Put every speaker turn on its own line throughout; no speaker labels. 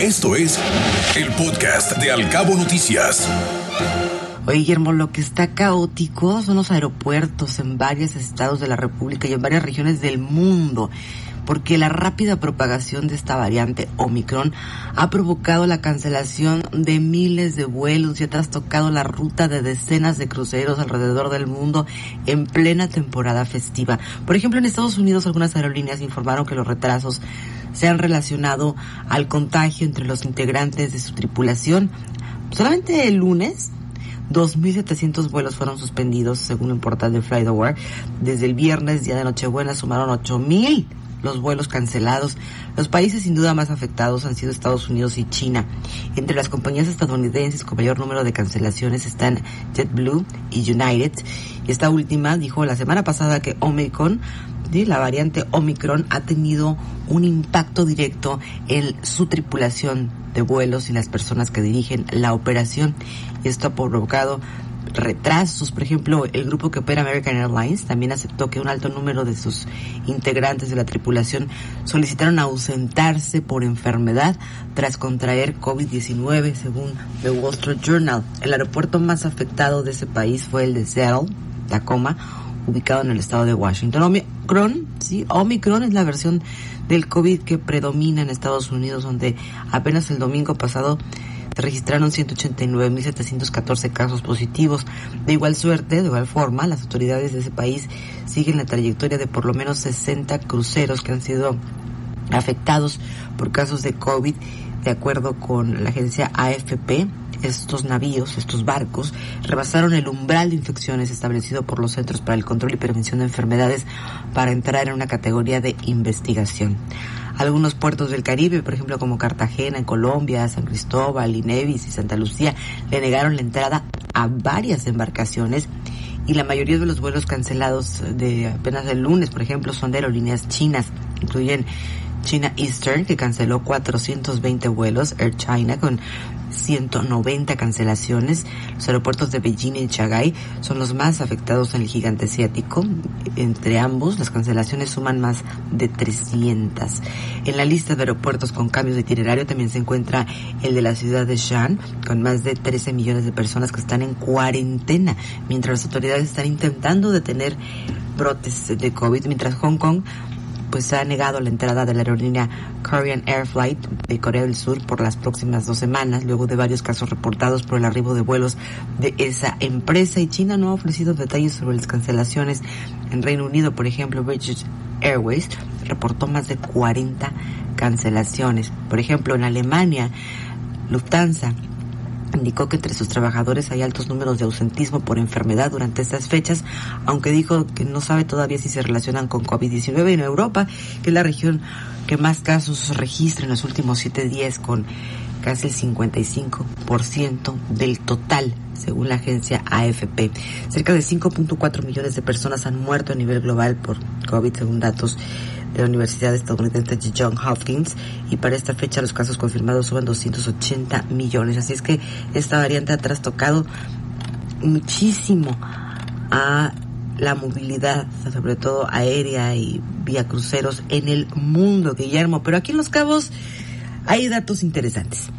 Esto es el podcast de Alcabo Noticias.
Oye, Guillermo, lo que está caótico son los aeropuertos en varios estados de la República y en varias regiones del mundo, porque la rápida propagación de esta variante Omicron ha provocado la cancelación de miles de vuelos y ha trastocado la ruta de decenas de cruceros alrededor del mundo en plena temporada festiva. Por ejemplo, en Estados Unidos algunas aerolíneas informaron que los retrasos se han relacionado al contagio entre los integrantes de su tripulación. Solamente el lunes 2.700 vuelos fueron suspendidos, según el portal de FlightAware. Desde el viernes, día de Nochebuena, sumaron 8.000 los vuelos cancelados. Los países sin duda más afectados han sido Estados Unidos y China. Entre las compañías estadounidenses con mayor número de cancelaciones están JetBlue y United. Y esta última dijo la semana pasada que Omicron la variante Omicron ha tenido un impacto directo en su tripulación de vuelos y las personas que dirigen la operación. Esto ha provocado retrasos. Por ejemplo, el grupo que opera American Airlines también aceptó que un alto número de sus integrantes de la tripulación solicitaron ausentarse por enfermedad tras contraer COVID-19, según The Wall Street Journal. El aeropuerto más afectado de ese país fue el de Seattle, Tacoma, ubicado en el estado de Washington. Omicron, sí, Omicron es la versión del COVID que predomina en Estados Unidos, donde apenas el domingo pasado se registraron 189.714 casos positivos. De igual suerte, de igual forma, las autoridades de ese país siguen la trayectoria de por lo menos 60 cruceros que han sido afectados por casos de COVID, de acuerdo con la agencia AFP estos navíos, estos barcos, rebasaron el umbral de infecciones establecido por los Centros para el Control y Prevención de Enfermedades para entrar en una categoría de investigación. Algunos puertos del Caribe, por ejemplo como Cartagena en Colombia, San Cristóbal, Nevis y Santa Lucía, le negaron la entrada a varias embarcaciones y la mayoría de los vuelos cancelados de apenas el lunes, por ejemplo, son de aerolíneas chinas, incluyen China Eastern, que canceló 420 vuelos, Air China con 190 cancelaciones. Los aeropuertos de Beijing y Shanghái son los más afectados en el gigante asiático. Entre ambos, las cancelaciones suman más de 300. En la lista de aeropuertos con cambios de itinerario también se encuentra el de la ciudad de Shan, con más de 13 millones de personas que están en cuarentena, mientras las autoridades están intentando detener brotes de COVID, mientras Hong Kong pues se ha negado la entrada de la aerolínea Korean Air Flight de Corea del Sur por las próximas dos semanas, luego de varios casos reportados por el arribo de vuelos de esa empresa. Y China no ha ofrecido detalles sobre las cancelaciones. En Reino Unido, por ejemplo, British Airways reportó más de 40 cancelaciones. Por ejemplo, en Alemania, Lufthansa indicó que entre sus trabajadores hay altos números de ausentismo por enfermedad durante estas fechas, aunque dijo que no sabe todavía si se relacionan con COVID-19 en Europa, que es la región que más casos registra en los últimos siete días con casi el 55% del total, según la agencia AFP. Cerca de 5.4 millones de personas han muerto a nivel global por COVID, según datos de la Universidad Estadounidense de John Hopkins y para esta fecha los casos confirmados suben 280 millones. Así es que esta variante ha trastocado muchísimo a la movilidad, sobre todo aérea y vía cruceros en el mundo, Guillermo. Pero aquí en Los Cabos hay datos interesantes.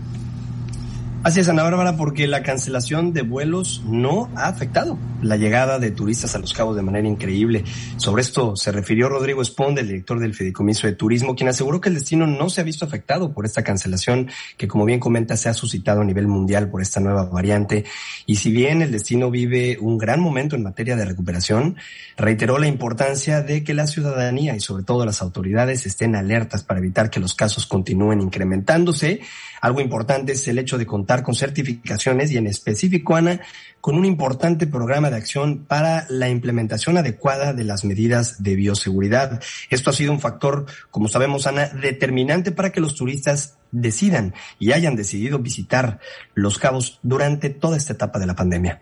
Así es, Ana Bárbara, porque la cancelación de vuelos no ha afectado la llegada de turistas a Los Cabos de manera increíble. Sobre esto se refirió Rodrigo Esponde, el director del Fideicomiso de Turismo, quien aseguró que el destino no se ha visto afectado por esta cancelación que, como bien comenta, se ha suscitado a nivel mundial por esta nueva variante. Y si bien el destino vive un gran momento en materia de recuperación, reiteró la importancia de que la ciudadanía y sobre todo las autoridades estén alertas para evitar que los casos continúen incrementándose. Algo importante es el hecho de contar con certificaciones y en específico, Ana, con un importante programa de acción para la implementación adecuada de las medidas de bioseguridad. Esto ha sido un factor, como sabemos, Ana, determinante para que los turistas decidan y hayan decidido visitar Los Cabos durante toda esta etapa de la pandemia.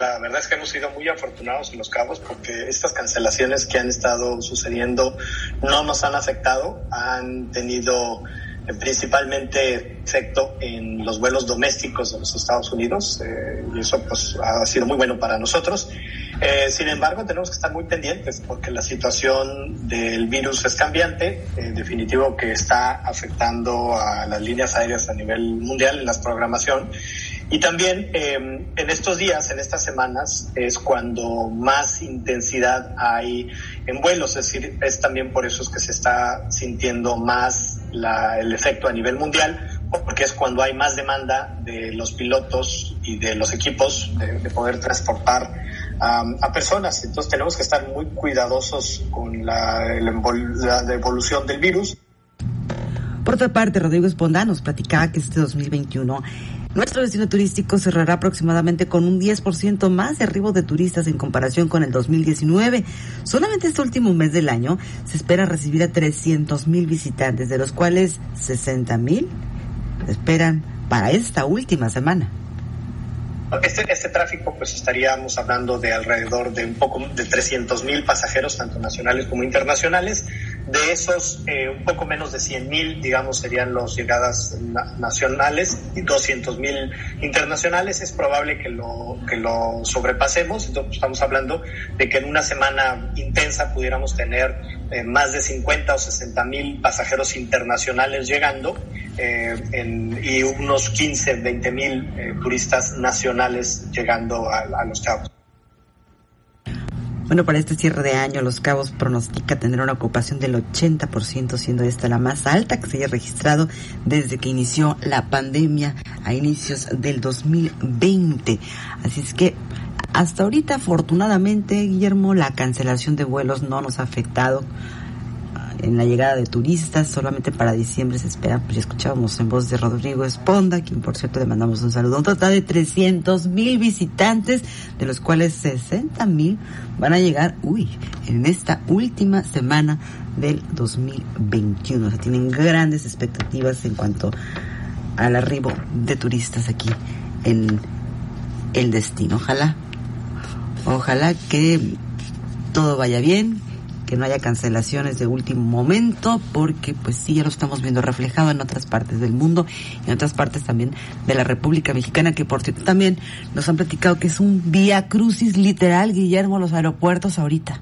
La verdad es que hemos sido muy afortunados en Los Cabos porque estas cancelaciones que han estado sucediendo no nos han afectado, han tenido principalmente efecto en los vuelos domésticos de los Estados Unidos eh, y eso pues ha sido muy bueno para nosotros. Eh, sin embargo, tenemos que estar muy pendientes porque la situación del virus es cambiante, en definitivo que está afectando a las líneas aéreas a nivel mundial en la programación. Y también em, en estos días, en estas semanas, es cuando más intensidad hay en vuelos, es decir, es también por eso es que se está sintiendo más el efecto a nivel mundial, porque es cuando hay más demanda de los pilotos y de los equipos de, poder transportar a personas. Entonces tenemos que estar muy cuidadosos con la, la evolución del virus.
Por otra parte, Rodrigo Esponda nos platicaba que este 2021 nuestro destino turístico cerrará aproximadamente con un 10% más de arribo de turistas en comparación con el 2019. Solamente este último mes del año se espera recibir a 300 mil visitantes, de los cuales 60 mil esperan para esta última semana.
Este, este tráfico, pues estaríamos hablando de alrededor de un poco de 300 mil pasajeros, tanto nacionales como internacionales. De esos, eh, un poco menos de 100 mil, digamos, serían las llegadas nacionales y 200 mil internacionales. Es probable que lo, que lo sobrepasemos. Entonces, estamos hablando de que en una semana intensa pudiéramos tener eh, más de 50 o 60 mil pasajeros internacionales llegando eh, y unos 15, 20 mil eh, turistas nacionales llegando a, Los Cabos.
Bueno, para este cierre de año, Los Cabos pronostica tener una ocupación del 80%, siendo esta la más alta que se haya registrado desde que inició la pandemia a inicios del 2020. Así es que hasta ahorita, afortunadamente, Guillermo, la cancelación de vuelos no nos ha afectado en la llegada de turistas. Solamente para diciembre se espera, pues escuchábamos en voz de Rodrigo Esponda, quien por cierto le mandamos un saludo. Un total de 300 mil visitantes, de los cuales 60 mil van a llegar, uy, en esta última semana del 2021. O sea, tienen grandes expectativas en cuanto al arribo de turistas aquí en el destino. Ojalá, ojalá que todo vaya bien, que no haya cancelaciones de último momento, porque pues sí, ya lo estamos viendo reflejado en otras partes del mundo en otras partes también de la República Mexicana, que por cierto también nos han platicado que es un vía crucis literal, Guillermo, los aeropuertos ahorita.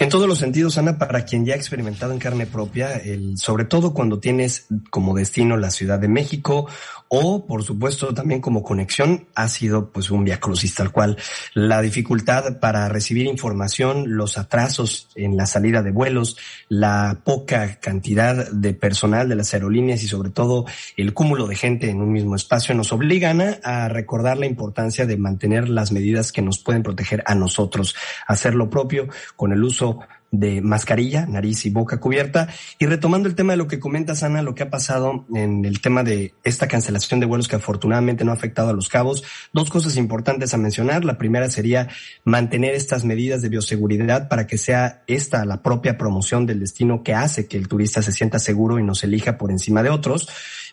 En todos los sentidos, Ana, para quien ya ha experimentado en carne propia, el, sobre todo cuando tienes como destino la Ciudad de México o, por supuesto, también como conexión, ha sido pues un viacrucis tal cual. La dificultad para recibir información, los atrasos en la salida de vuelos, la poca cantidad de personal de las aerolíneas y sobre todo el cúmulo de gente en un mismo espacio nos obligan a recordar la importancia de mantener las medidas que nos pueden proteger a nosotros, hacer lo propio con el de mascarilla, nariz y boca cubierta. Y retomando el tema de lo que comentas, Ana, lo que ha pasado en el tema de esta cancelación de vuelos que afortunadamente no ha afectado a los cabos, dos cosas importantes a mencionar. La primera sería mantener estas medidas de bioseguridad para que sea esta la propia promoción del destino que hace que el turista se sienta seguro y nos elija por encima de otros.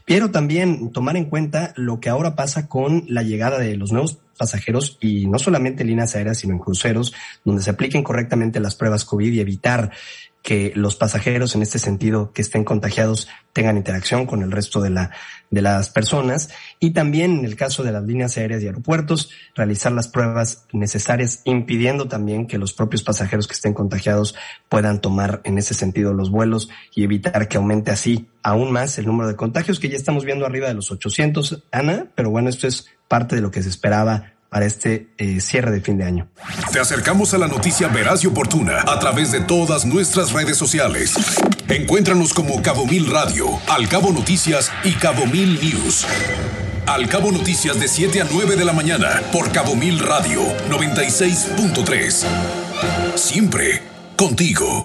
Pero también tomar en cuenta lo que ahora pasa con la llegada de los nuevos pasajeros y no solamente en líneas aéreas, sino en cruceros, donde se apliquen correctamente las pruebas COVID y evitar que los pasajeros en este sentido que estén contagiados tengan interacción con el resto de la de las personas y también en el caso de las líneas aéreas y aeropuertos realizar las pruebas necesarias impidiendo también que los propios pasajeros que estén contagiados puedan tomar en ese sentido los vuelos y evitar que aumente así aún más el número de contagios que ya estamos viendo arriba de los 800 Ana pero bueno esto es parte de lo que se esperaba para este eh, cierre de fin de año.
Te acercamos a la noticia veraz y oportuna a través de todas nuestras redes sociales. Encuéntranos como Cabo Mil Radio, Al Cabo Noticias y Cabo Mil News. Al Cabo Noticias de 7 a 9 de la mañana por Cabo Mil Radio 96.3. Siempre contigo.